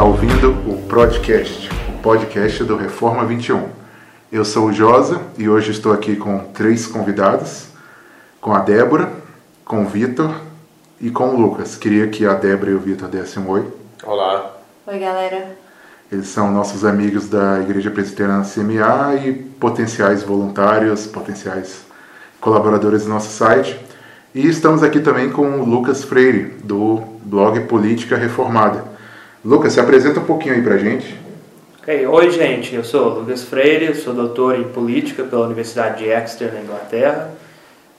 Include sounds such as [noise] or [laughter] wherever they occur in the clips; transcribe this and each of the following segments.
Está ouvindo o Podcast, o podcast do Reforma 21. Eu sou o Josa e hoje estou aqui com três convidados, com a Débora, com o Vitor e com o Lucas. Queria que a Débora e o Vitor dessem um oi. Olá. Oi, galera. Eles são nossos amigos da Igreja Presbiteriana CMA e potenciais voluntários, potenciais colaboradores do nosso site. E estamos aqui também com o Lucas Freire, do blog Política Reformada. Lucas, se apresenta um pouquinho aí pra gente. Okay. Oi, gente. Eu sou Lucas Freire, sou doutor em Política pela Universidade de Exeter, na Inglaterra.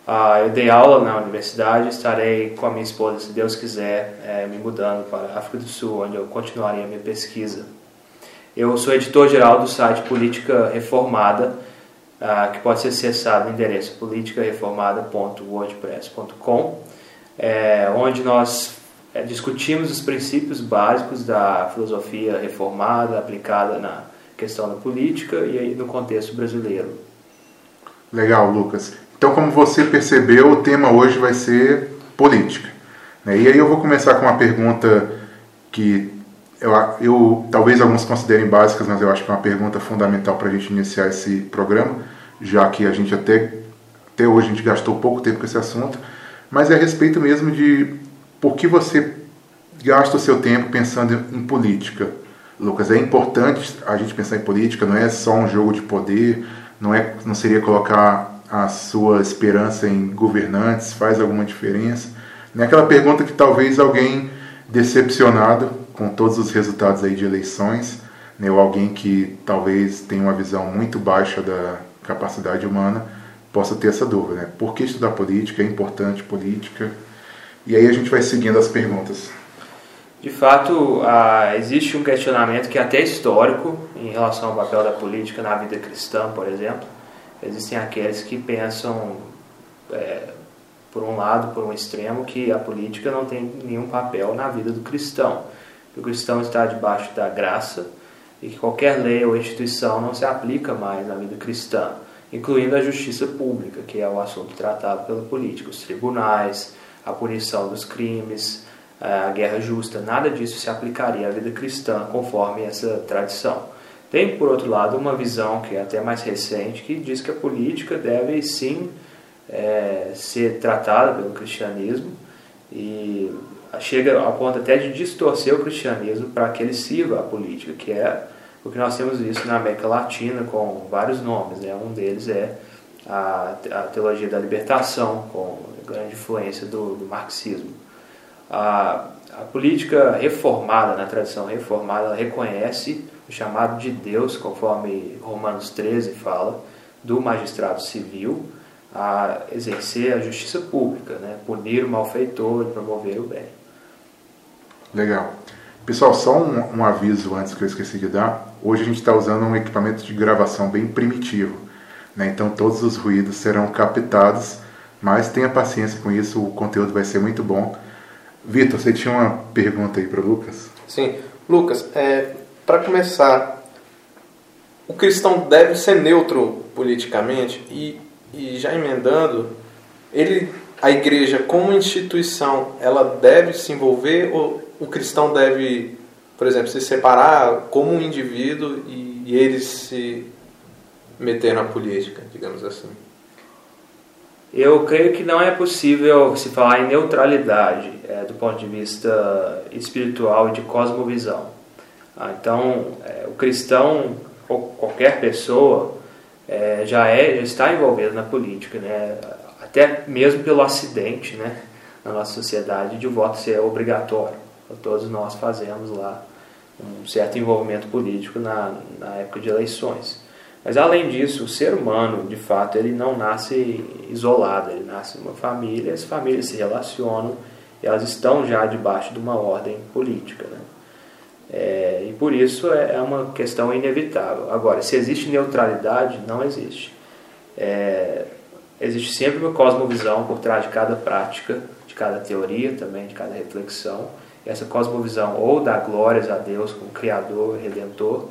Uh, eu dei aula na universidade, estarei com a minha esposa, se Deus quiser, é, me mudando para a África do Sul, onde eu continuarei a minha pesquisa. Eu sou editor-geral do site Política Reformada, uh, que pode ser acessado no endereço politicareformada.wordpress.com, é, onde nós é, discutimos os princípios básicos da filosofia reformada aplicada na questão da política e aí no contexto brasileiro. Legal, Lucas. Então, como você percebeu, o tema hoje vai ser política. Né? E aí eu vou começar com uma pergunta que eu, eu, talvez alguns considerem básicas, mas eu acho que é uma pergunta fundamental para a gente iniciar esse programa, já que a gente até, até hoje a gente gastou pouco tempo com esse assunto, mas é a respeito mesmo de por que você gasta o seu tempo pensando em política. Lucas, é importante a gente pensar em política, não é só um jogo de poder, não, é, não seria colocar a sua esperança em governantes, faz alguma diferença? Não é aquela pergunta que talvez alguém decepcionado com todos os resultados aí de eleições, né, ou alguém que talvez tenha uma visão muito baixa da capacidade humana, possa ter essa dúvida. Né? Por que estudar política? É importante política? E aí a gente vai seguindo as perguntas. De fato, ah, existe um questionamento que é até histórico em relação ao papel da política na vida cristã, por exemplo. Existem aqueles que pensam, é, por um lado, por um extremo, que a política não tem nenhum papel na vida do cristão que o cristão está debaixo da graça e que qualquer lei ou instituição não se aplica mais na vida cristã, incluindo a justiça pública, que é o assunto tratado pela política, os tribunais, a punição dos crimes, a guerra justa, nada disso se aplicaria à vida cristã conforme essa tradição. Tem, por outro lado, uma visão que é até mais recente, que diz que a política deve sim é, ser tratada pelo cristianismo e chega ao ponto até de distorcer o cristianismo para que ele sirva a política, que é o que nós temos visto na América Latina com vários nomes. Né? Um deles é a, a teologia da libertação, com grande influência do, do marxismo. A, a, política reformada, na tradição reformada, reconhece o chamado de Deus, conforme Romanos 13 fala, do magistrado civil a exercer a justiça pública, né? punir o malfeitor e promover o bem. Legal. Pessoal, só um, um, aviso antes que eu esqueci de dar. Hoje a gente está usando um equipamento de gravação bem primitivo. Né? Então todos os ruídos serão captados, mas tenha paciência com isso, o conteúdo vai ser muito bom. Vitor, você tinha uma pergunta aí para o Lucas? Sim. Lucas, é, para começar, o cristão deve ser neutro politicamente e, e já emendando, ele, a igreja como instituição, ela deve se envolver ou o cristão deve, por exemplo, se separar como um indivíduo e, e ele se meter na política, digamos assim? Eu creio que não é possível se falar em neutralidade é, do ponto de vista espiritual e de cosmovisão. Ah, então, é, o cristão, ou qualquer pessoa, é, já, é, já está envolvido na política, né? até mesmo pelo acidente né? na nossa sociedade de voto ser obrigatório todos nós fazemos lá um certo envolvimento político na, na época de eleições. Mas além disso, o ser humano, de fato, ele não nasce isolado, ele nasce em uma família, as famílias se relacionam e elas estão já debaixo de uma ordem política. Né? É, e por isso é, é uma questão inevitável. Agora, se existe neutralidade, não existe. É, existe sempre uma cosmovisão por trás de cada prática, de cada teoria também, de cada reflexão essa cosmovisão ou dá glórias a Deus como Criador, Redentor,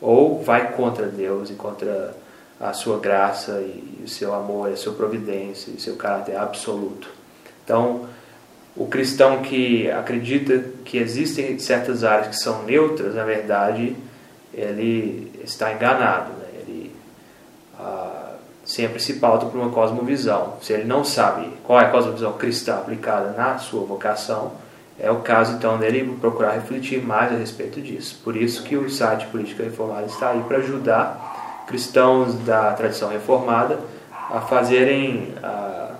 ou vai contra Deus e contra a sua graça e o seu amor, a sua providência e o seu caráter absoluto. Então, o cristão que acredita que existem certas áreas que são neutras, na verdade, ele está enganado. Né? Ele ah, sempre se pauta por uma cosmovisão. Se ele não sabe qual é a cosmovisão cristã aplicada na sua vocação, é o caso então dele procurar refletir mais a respeito disso. Por isso que o site Política Reformada está aí para ajudar cristãos da tradição reformada a fazerem, a,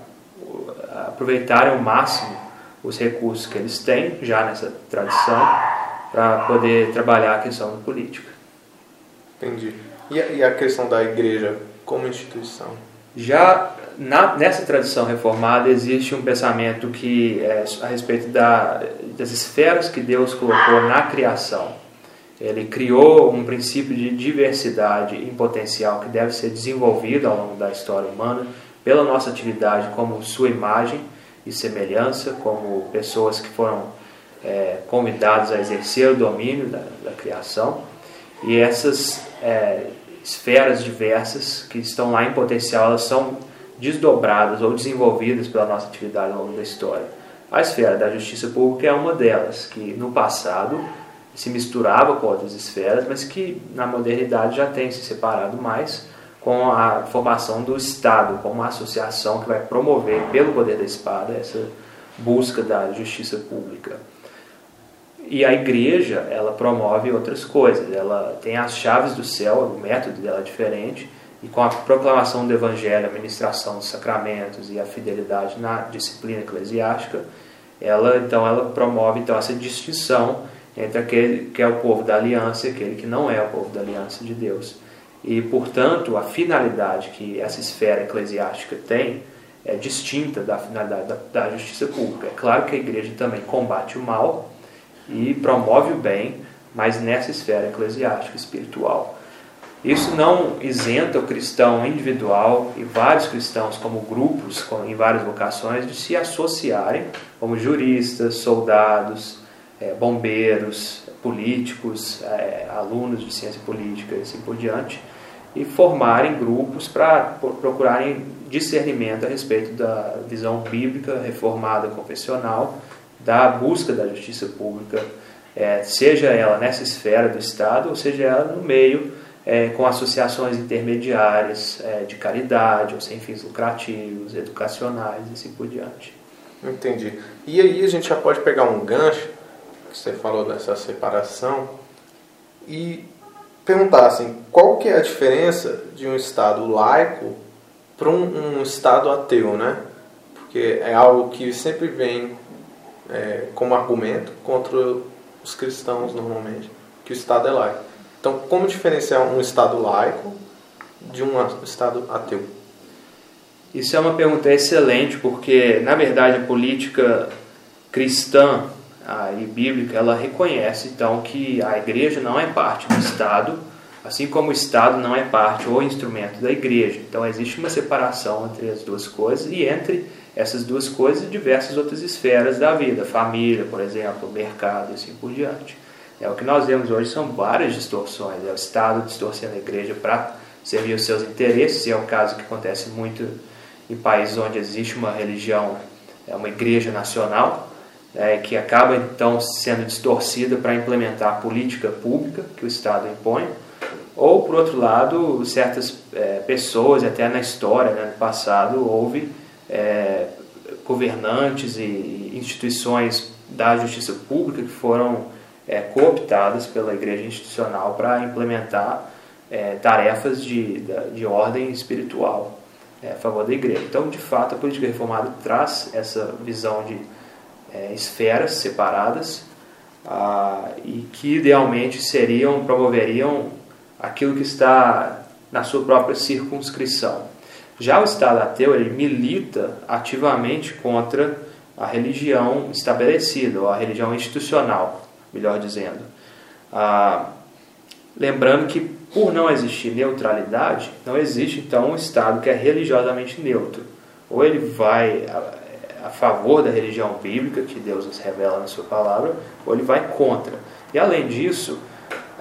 a aproveitarem ao máximo os recursos que eles têm já nessa tradição para poder trabalhar a questão da política. Entendi. E a, e a questão da igreja como instituição? Já na, nessa tradição reformada existe um pensamento que é a respeito da, das esferas que Deus colocou na criação. Ele criou um princípio de diversidade em potencial que deve ser desenvolvido ao longo da história humana pela nossa atividade como sua imagem e semelhança, como pessoas que foram é, convidadas a exercer o domínio da, da criação. E essas é, esferas diversas que estão lá em potencial, elas são desdobradas ou desenvolvidas pela nossa atividade ao longo da história. A esfera da justiça pública é uma delas, que no passado se misturava com outras esferas, mas que na modernidade já tem se separado mais com a formação do Estado, como uma associação que vai promover, pelo poder da espada, essa busca da justiça pública. E a igreja, ela promove outras coisas. Ela tem as chaves do céu, o método dela é diferente, e com a proclamação do evangelho, a ministração dos sacramentos e a fidelidade na disciplina eclesiástica, ela então ela promove então essa distinção entre aquele que é o povo da aliança e aquele que não é o povo da aliança de Deus. E, portanto, a finalidade que essa esfera eclesiástica tem é distinta da finalidade da, da, justiça pública. É claro que a igreja também combate o mal e promove o bem, mas nessa esfera eclesiástica, espiritual. Isso não isenta o cristão individual e vários cristãos, como grupos em várias vocações, de se associarem como juristas, soldados, é, bombeiros, políticos, é, alunos de ciência política e assim por diante, e formarem grupos para procurarem discernimento a respeito da visão bíblica reformada confessional, da busca da justiça pública, é, seja ela nessa esfera do Estado, ou seja ela no meio, é, com associações intermediárias é, de caridade ou sem fins lucrativos, educacionais e assim por diante. Entendi. E aí a gente já pode pegar um gancho, que você falou dessa separação, e perguntar assim, qual que é a diferença de um Estado laico para um, um, Estado ateu, né? Porque é algo que sempre vem é, como argumento contra os cristãos normalmente, que o Estado é laico. Então, como diferenciar um Estado laico de um Estado ateu? Isso é uma pergunta excelente, porque na verdade a política cristã e bíblica, ela reconhece então que a igreja não é parte do Estado, assim como o Estado não é parte ou instrumento da igreja. Então existe uma separação entre as duas coisas e entre essas duas coisas e diversas outras esferas da vida, família, por exemplo, mercado e assim por diante. É o que nós vemos hoje são várias distorções. É o Estado distorcendo a igreja para servir os seus interesses, e é o caso que acontece muito em países onde existe uma religião, é uma igreja nacional, é, que acaba então sendo distorcida para implementar a política pública que o Estado impõe, ou por outro lado, certas é, pessoas, até na história, né, no passado, houve é, governantes e instituições da justiça pública que foram é, cooptadas pela igreja institucional para implementar é, tarefas de, de ordem espiritual é, a favor da igreja. Então, de fato, a política reformada traz essa visão de é, esferas separadas ah, e que idealmente seriam, promoveriam aquilo que está na sua própria circunscrição. Já o Estado ateu ele milita ativamente contra a religião estabelecida, ou a religião institucional, melhor dizendo. Ah, lembrando que, por não existir neutralidade, não existe então um Estado que é religiosamente neutro. Ou ele vai a favor da religião bíblica que Deus nos revela na sua palavra, ou ele vai contra. E além disso,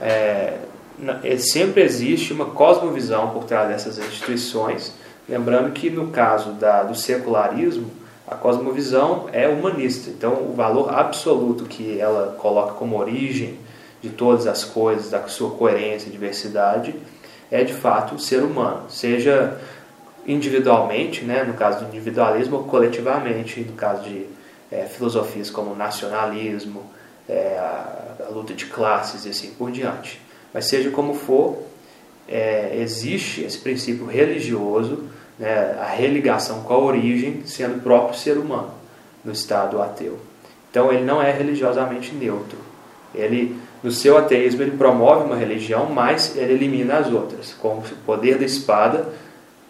é, é, sempre existe uma cosmovisão por trás dessas instituições, lembrando que no caso da, do secularismo, A cosmovisão é humanista, então o valor absoluto que ela coloca como origem de todas as coisas, da sua coerência e diversidade, é de fato o ser humano, seja individualmente, né, no caso do individualismo, ou coletivamente, no caso de é, filosofias como nacionalismo, é, a, a, luta de classes e assim por diante. Mas seja como for, é, existe esse princípio religioso, né, a religação com a origem, sendo o próprio ser humano no estado ateu. Então ele não é religiosamente neutro. Ele, no seu ateísmo, ele promove uma religião, mas ele elimina as outras, com o poder da espada,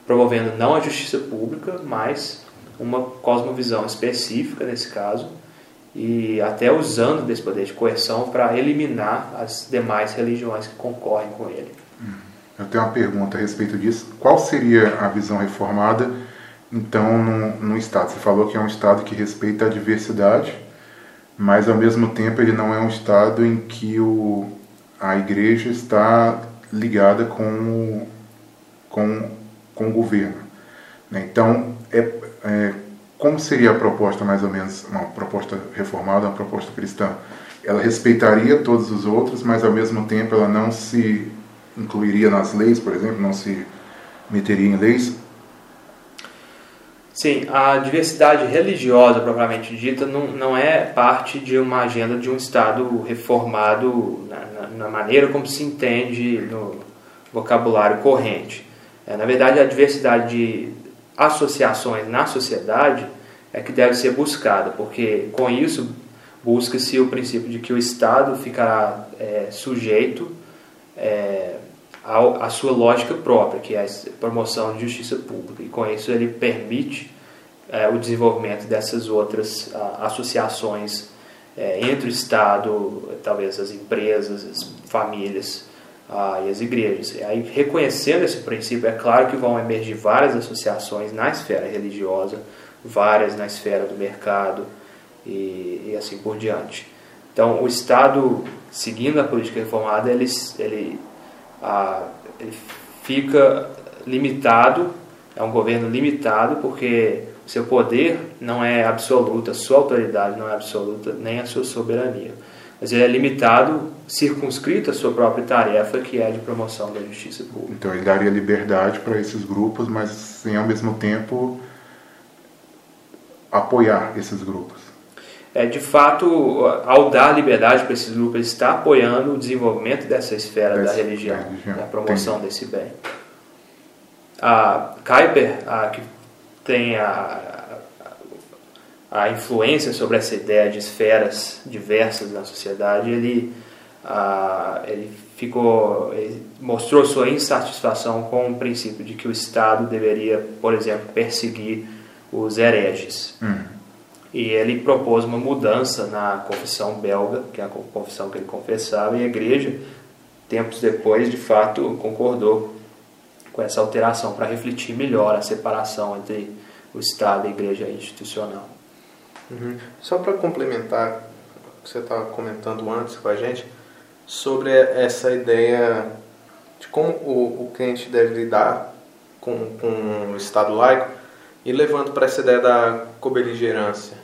promovendo não a justiça pública, mas uma cosmovisão específica nesse caso, e até usando desse poder de coerção para eliminar as demais religiões que concorrem com ele. Eu tenho uma pergunta a respeito disso. Qual seria a visão reformada, então, no, Estado? Você falou que é um Estado que respeita a diversidade, mas ao mesmo tempo ele não é um Estado em que o, a igreja está ligada com, com, com o governo. Né? Então, é, é, como seria a proposta, mais ou menos, uma proposta reformada, uma proposta cristã? Ela respeitaria todos os outros, mas ao mesmo tempo ela não se incluiria nas leis, por exemplo, não se meteria em leis? Sim, a diversidade religiosa, propriamente dita, não, não é parte de uma agenda de um Estado reformado na, na, na maneira como se entende no vocabulário corrente. É, na verdade, a diversidade de associações na sociedade é que deve ser buscada, porque com isso busca-se o princípio de que o Estado ficará é, sujeito é, a sua lógica própria, que é a promoção de justiça pública. E com isso ele permite é, o desenvolvimento dessas outras a, associações é, entre o Estado, talvez as empresas, as famílias a, e as igrejas. E aí, reconhecendo esse princípio, é claro que vão emergir várias associações na esfera religiosa, várias na esfera do mercado e, e assim por diante. Então, o Estado, seguindo a política reformada, ele, ele a, ele fica limitado, é um governo limitado, porque o seu poder não é absoluto, a sua autoridade não é absoluta, nem a sua soberania. Mas ele é limitado, circunscrito à sua própria tarefa, que é de promoção da justiça pública. Então ele daria liberdade para esses grupos, mas sem ao mesmo tempo apoiar esses grupos é, de fato, ao dar liberdade para esses grupos, está apoiando o desenvolvimento dessa esfera Desse, da religião, religião, a promoção Entendi. desse bem. A Kuyper, a, que tem a, a influência sobre essa ideia de esferas diversas na sociedade, ele, a, ele ficou ele mostrou sua insatisfação com o princípio de que o Estado deveria, por exemplo, perseguir os hereges. Hum. E ele propôs uma mudança na confissão belga, que é a confissão que ele confessava, e a igreja, tempos depois, de fato, concordou com essa alteração para refletir melhor a separação entre o Estado e a igreja institucional. Uhum. Só para complementar o que você estava comentando antes com a gente, sobre essa ideia de como o, o crente deve lidar com, com o Estado laico, e levando para essa ideia da cobeligerância,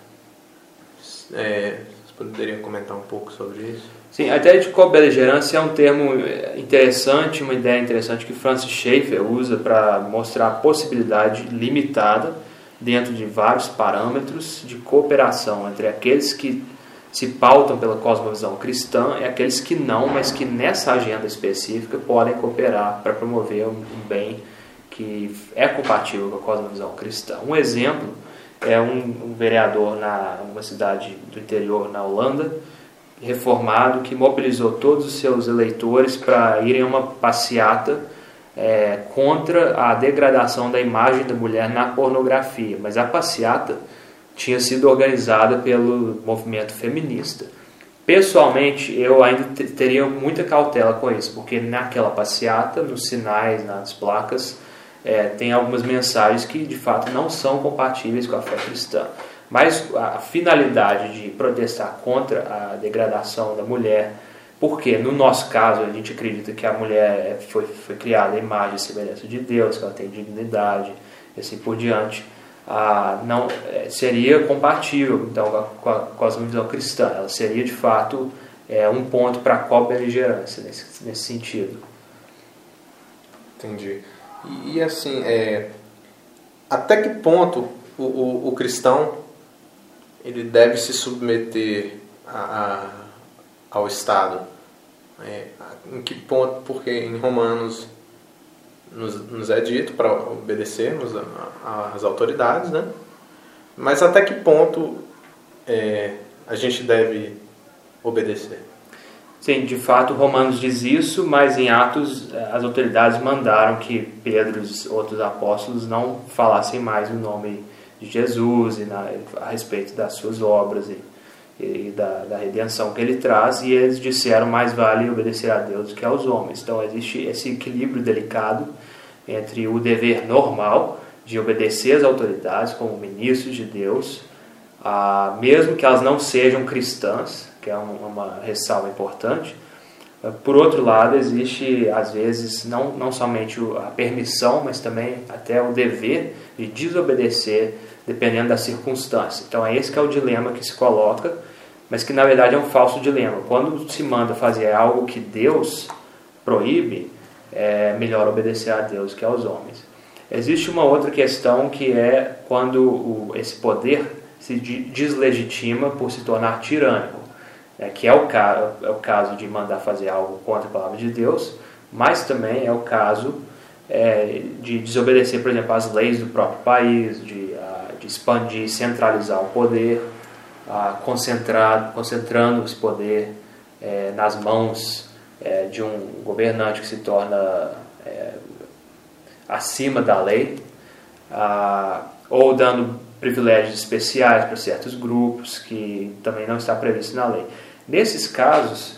é, vocês poderiam comentar um pouco sobre isso? Sim, a ideia de cobeligerância é um termo interessante, uma ideia interessante que Francis Schaeffer usa para mostrar a possibilidade limitada, dentro de vários parâmetros, de cooperação entre aqueles que se pautam pela cosmovisão cristã e aqueles que não, mas que nessa agenda específica podem cooperar para promover um bem que é compatível com a cosmovisão cristã. Um exemplo é um, um vereador na uma cidade do interior na Holanda, reformado, que mobilizou todos os seus eleitores para irem a uma passeata é, contra a degradação da imagem da mulher na pornografia. Mas a passeata tinha sido organizada pelo movimento feminista. Pessoalmente, eu ainda teria muita cautela com isso, porque naquela passeata, nos sinais, nas placas, é, tem algumas mensagens que de fato não são compatíveis com a fé cristã. Mas a finalidade de protestar contra a degradação da mulher, porque no nosso caso a gente acredita que a mulher foi, foi criada à imagem e semelhança de Deus, que ela tem dignidade e assim por diante. ah, não é, seria compatível então com a cosmovisão cristã. Ela seria de fato é, um ponto para qual beligerância nesse, nesse sentido. Entendi. E, assim, é, até que ponto o, o, o, cristão ele deve se submeter a, a, ao Estado? É, em que ponto? Porque em Romanos nos, nos é dito para obedecermos às autoridades, né? Mas até que ponto é, a gente deve obedecer? Sim, de fato, Romanos diz isso, mas em Atos as autoridades mandaram que Pedro e os outros apóstolos não falassem mais o nome de Jesus e na, a respeito das suas obras e, e da, da, redenção que ele traz, e eles disseram mais vale obedecer a Deus do que aos homens. Então existe esse equilíbrio delicado entre o dever normal de obedecer às autoridades como ministros de Deus, ah, mesmo que elas não sejam cristãs, que é uma ressalva importante. Por outro lado, existe às vezes não, não somente a permissão, mas também até o dever de desobedecer dependendo da circunstância. Então é esse que é o dilema que se coloca, mas que na verdade é um falso dilema. Quando se manda fazer algo que Deus proíbe, é melhor obedecer a Deus que aos homens. Existe uma outra questão que é quando o, esse poder se deslegitima por se tornar tirânico, né, que é o, é o caso de mandar fazer algo contra a palavra de Deus, mas também é o caso é, de desobedecer, por exemplo, às leis do próprio país, de, uh, de expandir, centralizar o poder, uh, concentrar, concentrando esse poder é, nas mãos é, de um governante que se torna é, acima da lei, ah, ou dando privilégios especiais para certos grupos que também não está previsto na lei. Nesses casos,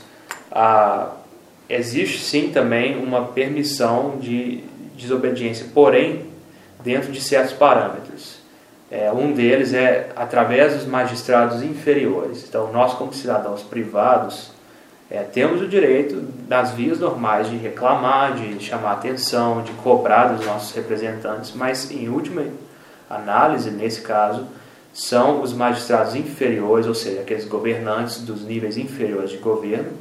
existe sim também uma permissão de desobediência, porém dentro de certos parâmetros. É, um deles é através dos magistrados inferiores. Então, nós, como cidadãos privados, é, temos o direito, das vias normais, de reclamar, de chamar atenção, de cobrar dos nossos representantes, mas, em última análise, nesse caso, são os magistrados inferiores, ou seja, aqueles governantes dos níveis inferiores de governo,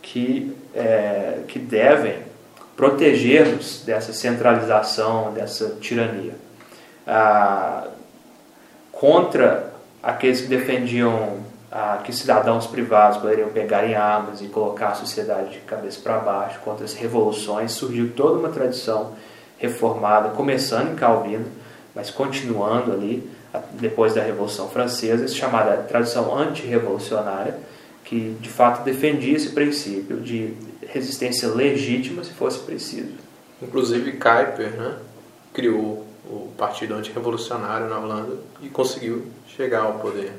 que, é, que devem proteger-nos dessa centralização, dessa tirania. Ah, contra aqueles que defendiam ah, que cidadãos privados poderiam pegar em armas e colocar a sociedade de cabeça para baixo contra as revoluções, surgiu toda uma tradição reformada, começando em Calvino, mas continuando ali depois da Revolução Francesa, chamada tradição antirrevolucionária, que de fato defendia esse princípio de resistência legítima se fosse preciso. Inclusive Kuyper né, criou o Partido Antirrevolucionário na Holanda e conseguiu chegar ao poder.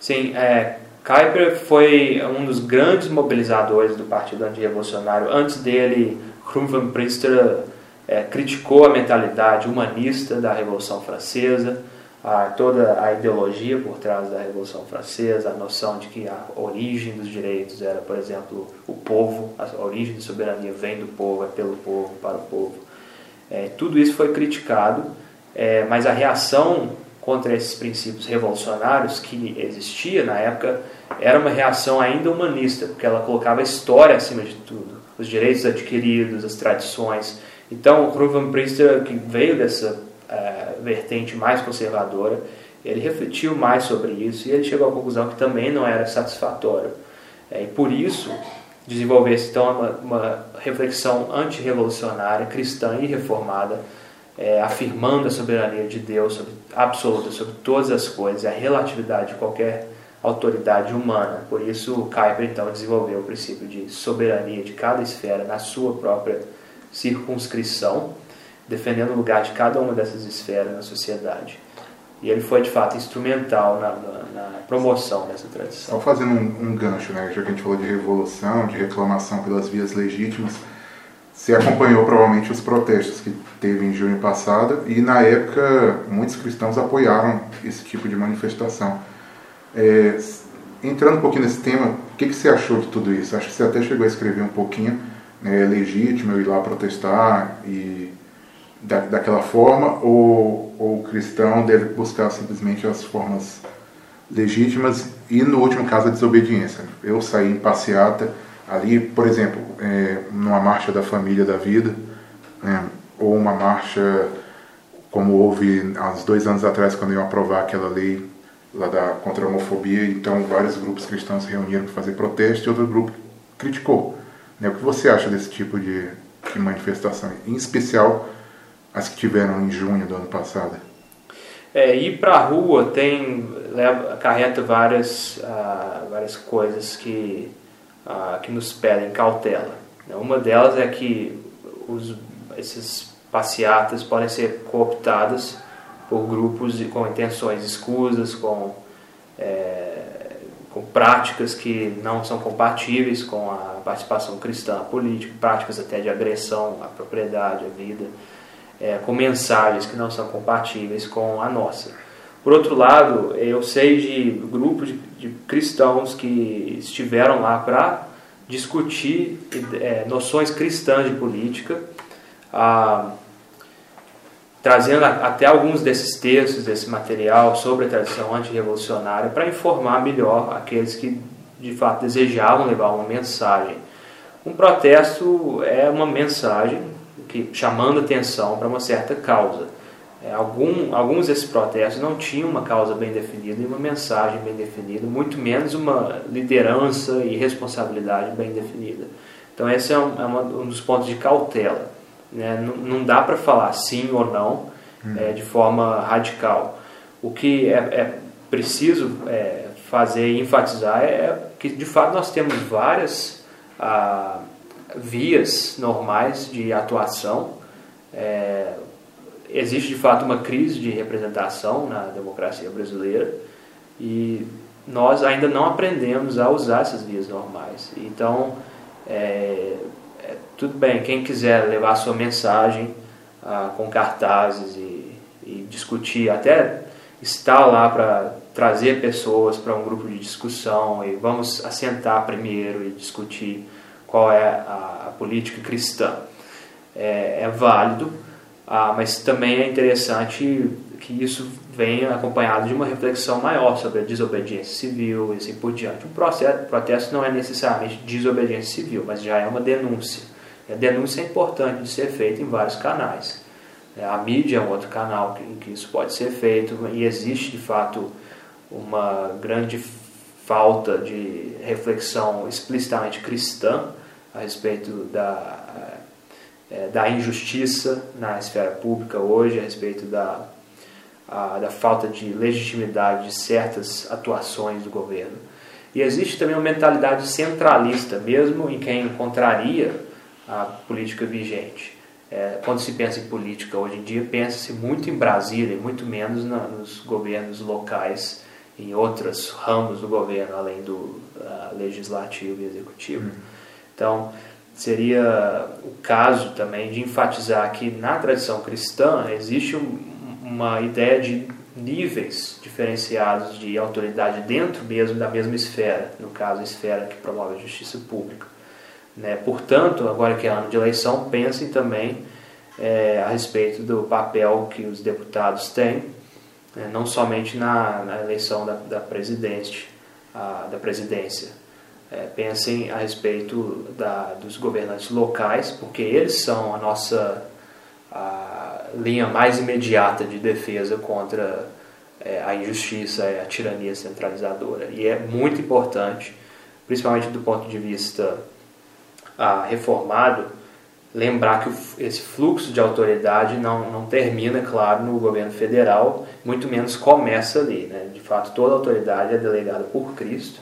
Sim, é, Kuyper foi um dos grandes mobilizadores do Partido Antirrevolucionário. Antes dele, Krum van Prinster é, criticou a mentalidade humanista da Revolução Francesa, a, toda a ideologia por trás da Revolução Francesa, a noção de que a origem dos direitos era, por exemplo, o povo, a origem da soberania vem do povo, é pelo povo, para o povo. É, tudo isso foi criticado, é, mas a reação contra esses princípios revolucionários que existia na época era uma reação ainda humanista, porque ela colocava a história acima de tudo, os direitos adquiridos, as tradições. Então, o Ruven Priester, que veio dessa uh, vertente mais conservadora, ele refletiu mais sobre isso e ele chegou à conclusão que também não era satisfatório. É, e por isso desenvolveu-se então uma, uma reflexão antirrevolucionária, cristã e reformada, é, afirmando a soberania de Deus sobre, absoluta sobre todas as coisas, a relatividade de qualquer autoridade humana. Por isso, Kuyper então desenvolveu o princípio de soberania de cada esfera na sua própria circunscrição, defendendo o lugar de cada uma dessas esferas na sociedade. E ele foi de fato instrumental na, na, na promoção dessa tradição. Só fazendo um, um gancho, né? já que a gente falou de revolução, de reclamação pelas vias legítimas você acompanhou provavelmente os protestos que teve em junho passado e na época muitos cristãos apoiaram esse tipo de manifestação. É, entrando um pouquinho nesse tema, o que, que, você achou de tudo isso? Acho que você até chegou a escrever um pouquinho, né, legítimo eu ir lá protestar e da, daquela forma ou, ou o cristão deve buscar simplesmente as formas legítimas e no último caso a desobediência. Eu saí em passeata ali, por exemplo, é, numa marcha da família da vida, é, ou uma marcha como houve há uns dois anos atrás quando eu aprovar aquela lei lá da contra a homofobia, então vários grupos cristãos se reuniram para fazer protesto e outro grupo criticou. Né? O que você acha desse tipo de, de manifestação, em especial as que tiveram em junho do ano passado? É, ir para a rua tem leva acarreta várias uh, várias coisas que uh, que nos pedem cautela. Né? Uma delas é que os, esses passeatas podem ser cooptadas por grupos com intenções escusas, com é, com práticas que não são compatíveis com a participação cristã política, práticas até de agressão à propriedade, à vida é, com mensagens que não são compatíveis com a nossa. Por outro lado, eu sei de grupos de, de cristãos que estiveram lá para discutir é, noções cristãs de política, trazendo até alguns desses textos, desse material sobre a tradição antirrevolucionária para informar melhor aqueles que de fato desejavam levar uma mensagem. Um protesto é uma mensagem que, chamando atenção para uma certa causa. É, algum, alguns desses protestos não tinham uma causa bem definida e uma mensagem bem definida, muito menos uma liderança e responsabilidade bem definida. Então, esse é um, é uma, um dos pontos de cautela. Né? Não, não dá para falar sim ou não hum. é, de forma radical. O que é, é preciso é, fazer e enfatizar é que, de fato, nós temos várias. Ah, vias normais de atuação. É, existe de fato uma crise de representação na democracia brasileira e nós ainda não aprendemos a usar essas vias normais. Então, é, é, tudo bem, quem quiser levar sua mensagem ah, com cartazes e, e discutir, até estar lá para trazer pessoas para um grupo de discussão e vamos assentar primeiro e discutir qual é a, a política cristã. É, é válido, ah, mas também é interessante que isso venha acompanhado de uma reflexão maior sobre a desobediência civil e assim por diante. Um processo, protesto não é necessariamente desobediência civil, mas já é uma denúncia. E a denúncia é importante de ser feita em vários canais. É, a mídia é um outro canal em que isso pode ser feito e existe de fato uma grande falta de reflexão explicitamente cristã a respeito da, é, da injustiça na esfera pública hoje, a respeito da, a, da falta de legitimidade de certas atuações do governo. E existe também uma mentalidade centralista, mesmo em quem contraria a política vigente. É, quando se pensa em política hoje em dia, pensa-se muito em Brasília e muito menos na, nos governos locais em outros ramos do governo, além do uh, legislativo e executivo. Uhum. Então, seria o caso também de enfatizar que na tradição cristã existe um, uma ideia de níveis diferenciados de autoridade dentro mesmo da mesma esfera, no caso a esfera que promove a justiça pública. Né? Portanto, agora que é ano de eleição, pensem também é, a respeito do papel que os deputados têm né, não somente na, na eleição da, da, presidente, a, da presidência. É, pensem a respeito da, dos governantes locais, porque eles são a nossa a linha mais imediata de defesa contra é, a injustiça e a tirania centralizadora. E é muito importante, principalmente do ponto de vista a, reformado, lembrar que esse fluxo de autoridade não, não termina, claro, no governo federal, muito menos começa ali. Né? De fato, toda autoridade é delegada por Cristo,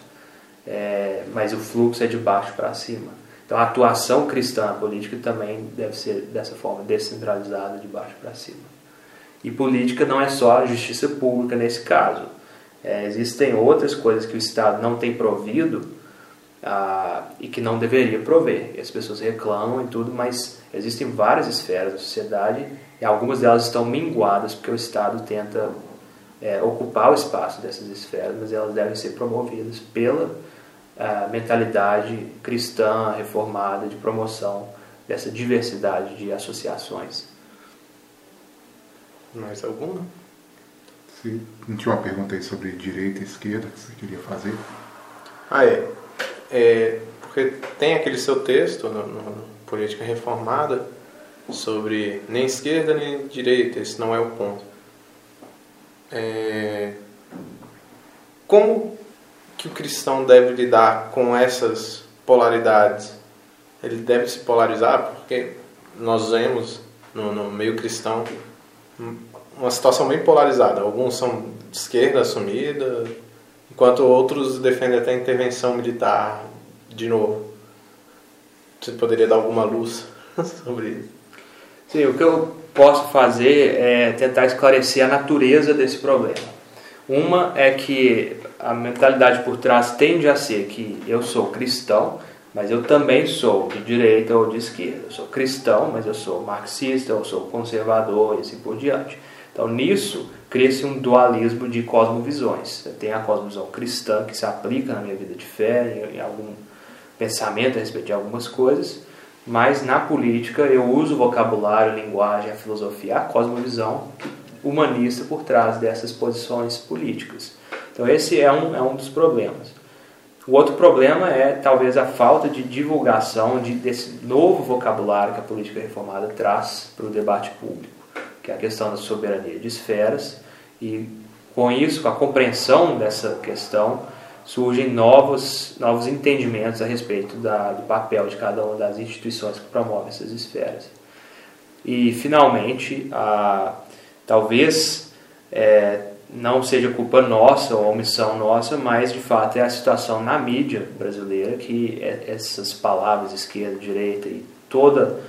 é, mas o fluxo é de baixo para cima. Então, a atuação cristã política também deve ser dessa forma, descentralizada, de baixo para cima. E política não é só a justiça pública nesse caso. É, existem outras coisas que o Estado não tem provido ah, e que não deveria prover. E as pessoas reclamam e tudo, mas existem várias esferas da sociedade e algumas delas estão minguadas porque o Estado tenta é, ocupar o espaço dessas esferas, mas elas devem ser promovidas pela ah, mentalidade cristã reformada de promoção dessa diversidade de associações. Mais alguma? Sim. Não tinha uma pergunta aí sobre direita e esquerda que você queria fazer? Ah, é. é porque tem aquele seu texto no, no Política Reformada sobre nem esquerda nem direita, esse não é o ponto. É, como que o cristão deve lidar com essas polaridades? Ele deve se polarizar porque nós vemos no, no meio cristão uma situação bem polarizada. Alguns são de esquerda assumida, enquanto outros defendem até intervenção militar de novo. Você poderia dar alguma luz [laughs] sobre isso? Sim, o que eu posso fazer é tentar esclarecer a natureza desse problema. Uma é que a mentalidade por trás tende a ser que eu sou cristão, mas eu também sou de direita ou de esquerda. Eu sou cristão, mas eu sou marxista, eu sou conservador e assim por diante. Então, nisso, cria-se um dualismo de cosmovisões. Tem a cosmovisão cristã que se aplica na minha vida de fé, em algum pensamento a respeito de algumas coisas, mas na política eu uso o vocabulário, a linguagem, a filosofia, a cosmovisão humanista por trás dessas posições políticas. Então esse é um, é um dos problemas. O outro problema é talvez a falta de divulgação de, desse novo vocabulário que a política reformada traz para o debate público, que é a questão da soberania de esferas, e com isso, com a compreensão dessa questão, surgem novos, novos entendimentos a respeito da, do papel de cada uma das instituições que promovem essas esferas. E, finalmente, a, talvez é, não seja culpa nossa ou omissão nossa, mas de fato é a situação na mídia brasileira que é, essas palavras esquerda, direita e toda,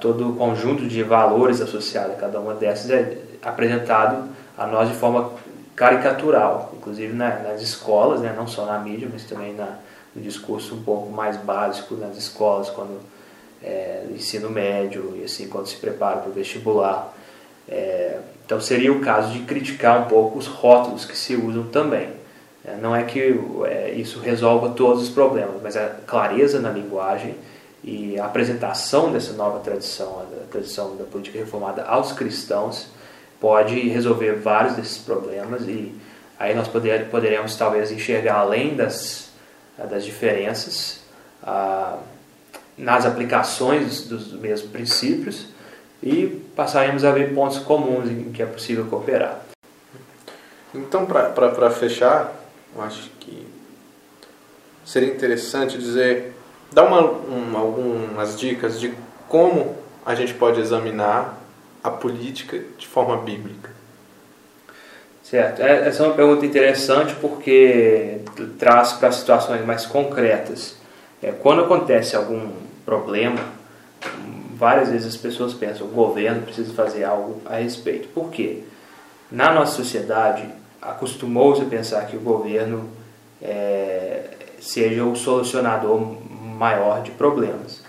todo o conjunto de valores associados a cada uma dessas é apresentado a nós de forma caricatural, inclusive nas escolas, né, não só na mídia, mas também na, no discurso um pouco mais básico nas escolas, quando é, ensino médio e assim quando se prepara para o vestibular. É, então seria o caso de criticar um pouco os rótulos que se usam também. É, não é que é, isso resolva todos os problemas, mas a clareza na linguagem e a apresentação dessa nova tradição, a tradição da política reformada aos cristãos, pode resolver vários desses problemas e aí nós poder, poderemos talvez enxergar além das, das diferenças ah, nas aplicações dos, dos mesmos princípios e passaremos a ver pontos comuns em que é possível cooperar. Então, para fechar, eu acho que seria interessante dizer, dar uma, uma, algumas dicas de como a gente pode examinar a política de forma bíblica? Certo. É, essa é uma pergunta interessante porque traz para situações mais concretas. É, quando acontece algum problema, várias vezes as pessoas pensam o governo precisa fazer algo a respeito. Por quê? Na nossa sociedade, acostumou-se a pensar que o governo é, seja o solucionador maior de problemas.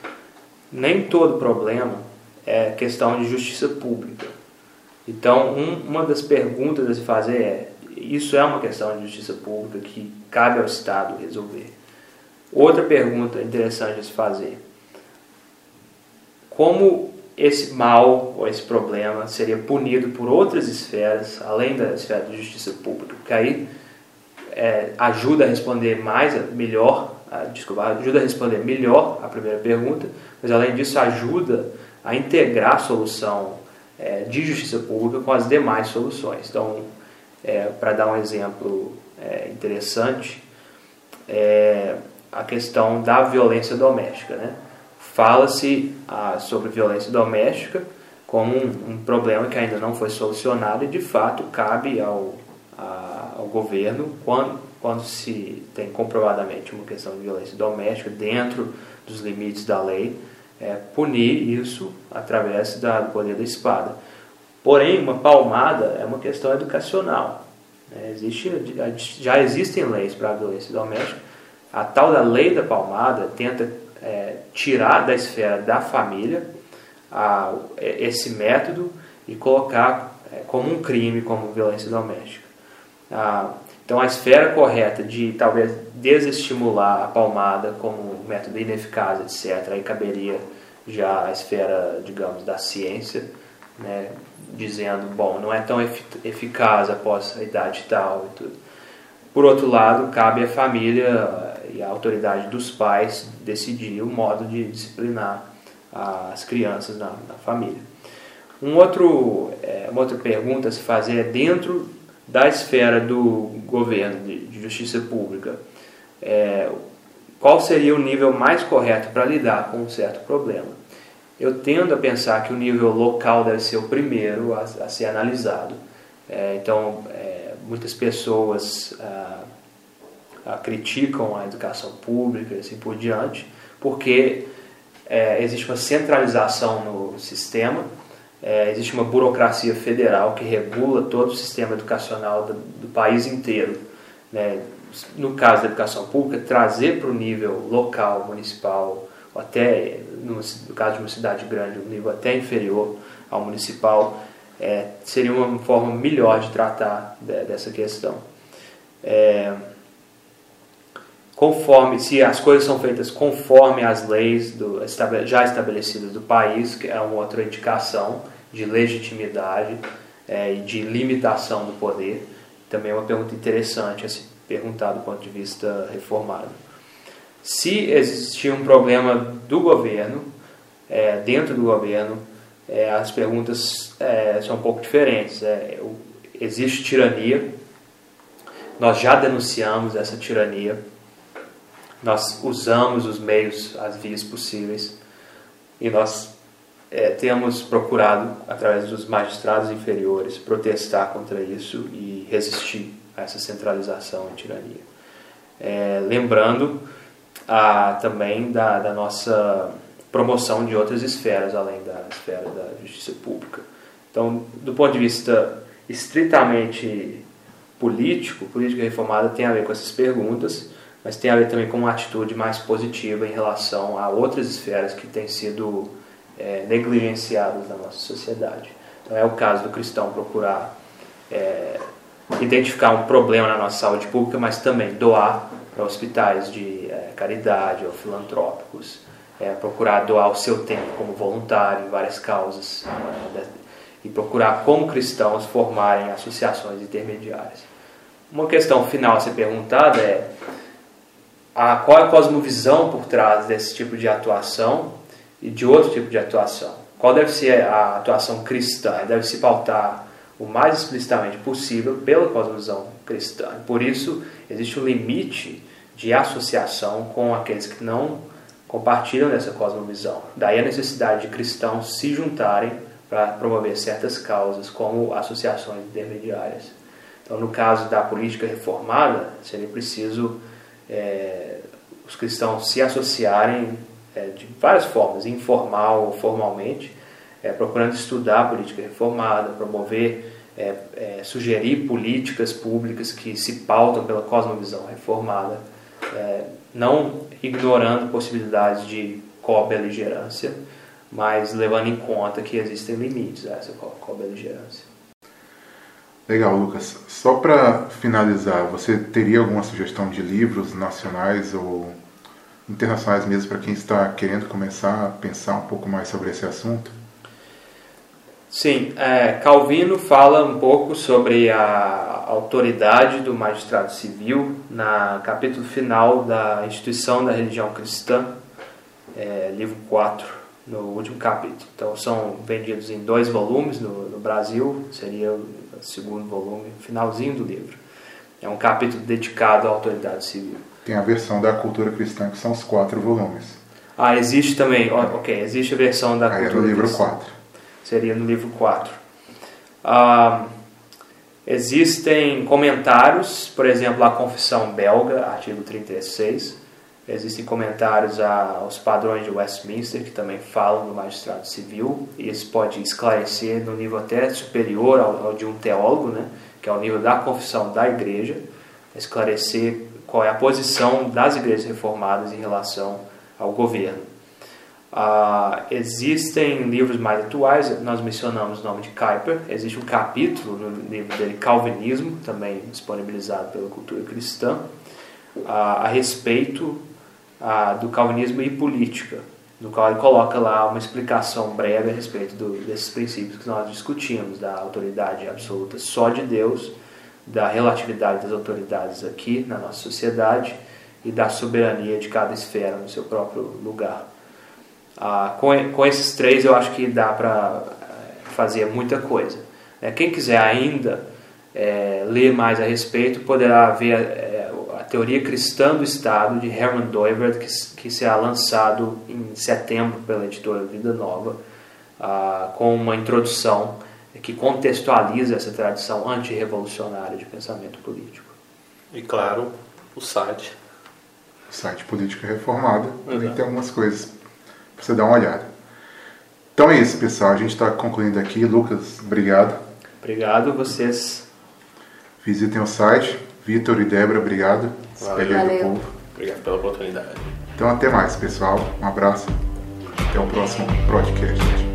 Nem todo problema é questão de justiça pública. Então, um, uma das perguntas a se fazer é: isso é uma questão de justiça pública que cabe ao Estado resolver? Outra pergunta interessante a se fazer: como esse mal ou esse problema seria punido por outras esferas, além da esfera de justiça pública? Que aí é, ajuda a responder mais, melhor, desculpa, ajuda a responder melhor a primeira pergunta, mas além disso ajuda a integrar a solução é, de justiça pública com as demais soluções. Então, é, para dar um exemplo é, interessante, é, a questão da violência doméstica. Né? Fala-se ah, sobre violência doméstica como um, um, problema que ainda não foi solucionado e, de fato, cabe ao, a, ao governo, quando, quando se tem comprovadamente uma questão de violência doméstica dentro dos limites da lei, é, punir isso através da, poder da espada. Porém, uma palmada é uma questão educacional. É, existe, já existem leis para a violência doméstica. A tal da lei da palmada tenta é, tirar da esfera da família a, esse método e colocar é, como um crime, como violência doméstica. Então, a esfera correta de talvez desestimular a palmada como método ineficaz, etc., aí caberia já a esfera, digamos, da ciência, né, dizendo, bom, não é tão eficaz após a idade tal e tudo. Por outro lado, cabe à família e à autoridade dos pais decidir o modo de disciplinar as crianças na, na família. Um outro, é, uma outra pergunta a se fazer é dentro da esfera do governo, de, de justiça pública, é, qual seria o nível mais correto para lidar com um certo problema? Eu tendo a pensar que o nível local deve ser o primeiro a, a ser analisado. É, então, é, muitas pessoas ah, criticam a educação pública e assim por diante, porque é, existe uma centralização no sistema, é, existe uma burocracia federal que regula todo o sistema educacional do, do país inteiro. Né? No caso da educação pública, trazer para o nível local, municipal, ou até, no, no, caso de uma cidade grande, um nível até inferior ao municipal, é, seria uma forma melhor de tratar de, dessa questão. É, conforme, se as coisas são feitas conforme as leis do, já estabelecidas do país, que é uma outra indicação de legitimidade é, e de limitação do poder, também é uma pergunta interessante a se perguntar do ponto de vista reformado. Se existir um problema do governo, é, dentro do governo, é, as perguntas é, são um pouco diferentes. É, existe tirania, nós já denunciamos essa tirania, nós usamos os meios, as vias possíveis e nós é, temos procurado, através dos magistrados inferiores, protestar contra isso e resistir a essa centralização e tirania. É, lembrando a, também da, da nossa promoção de outras esferas, além da esfera da justiça pública. Então, do ponto de vista estritamente político, política reformada tem a ver com essas perguntas, mas tem a ver também com uma atitude mais positiva em relação a outras esferas que têm sido é, negligenciadas na nossa sociedade. Então é o caso do cristão procurar é, identificar um problema na nossa saúde pública, mas também doar para hospitais de é, caridade ou filantrópicos, é, procurar doar o seu tempo como voluntário em várias causas né, e procurar como cristãos formarem associações intermediárias. Uma questão final a ser perguntada é a, qual é a cosmovisão por trás desse tipo de atuação e de outro tipo de atuação. Qual deve ser a atuação cristã? Deve se pautar o mais explicitamente possível pela cosmovisão cristã. Por isso, existe um limite de associação com aqueles que não compartilham dessa cosmovisão. Daí a necessidade de cristãos se juntarem para promover certas causas, como associações intermediárias. Então, no caso da política reformada, seria preciso é, os cristãos se associarem é, de várias formas, informal ou formalmente, é, procurando estudar a política reformada, promover, é, é, sugerir políticas públicas que se pautam pela cosmovisão reformada, é, não ignorando possibilidades de co-beligerância, mas levando em conta que existem limites a essa co-beligerância. Legal, Lucas. Só para finalizar, você teria alguma sugestão de livros nacionais ou internacionais mesmo para quem está querendo começar a pensar um pouco mais sobre esse assunto? Sim, é, Calvino fala um pouco sobre a autoridade do magistrado civil na capítulo final da Instituição da Religião Cristã, é, livro 4, no último capítulo. Então são vendidos em dois volumes no, no Brasil, seria segundo volume, finalzinho do livro. É um capítulo dedicado à autoridade civil. Tem a versão da cultura cristã, que são os quatro volumes. Ah, existe também, ok, existe a versão da Aí cultura é no livro cristã. 4. Seria no livro 4. Ah, existem comentários, por exemplo, a Confissão Belga, artigo 36. Existem comentários aos padrões de Westminster, que também falam do magistrado civil, e isso pode esclarecer no nível até superior ao, de um teólogo, né, que é o nível da confissão da igreja, esclarecer qual é a posição das igrejas reformadas em relação ao governo. Ah, existem livros mais atuais, nós mencionamos o nome de Kuyper, existe um capítulo no livro dele, Calvinismo, também disponibilizado pela cultura cristã, ah, a respeito do calvinismo e política. no qual ele coloca lá uma explicação breve a respeito do, desses princípios que nós discutimos, da autoridade absoluta só de Deus, da relatividade das autoridades aqui na nossa sociedade e da soberania de cada esfera no seu próprio lugar. Ah, com, com esses três eu acho que dá para eh, fazer muita coisa. É, quem quiser ainda é, ler mais a respeito poderá ver a teoria cristã do Estado de Herman Doivert, que, que será lançado em setembro pela editora Vida Nova, ah, com uma introdução que contextualiza essa tradição antirrevolucionária de pensamento político. E claro, o site. O site Política Reformada, também tem algumas coisas para você dar uma olhada. Então é isso, pessoal. A gente está concluindo aqui. Lucas, obrigado. Obrigado, vocês. Visitem o site. Vitor e Débora, obrigado. Valeu. Povo. Obrigado pela oportunidade. Então até mais, pessoal. Um abraço. Até o próximo podcast.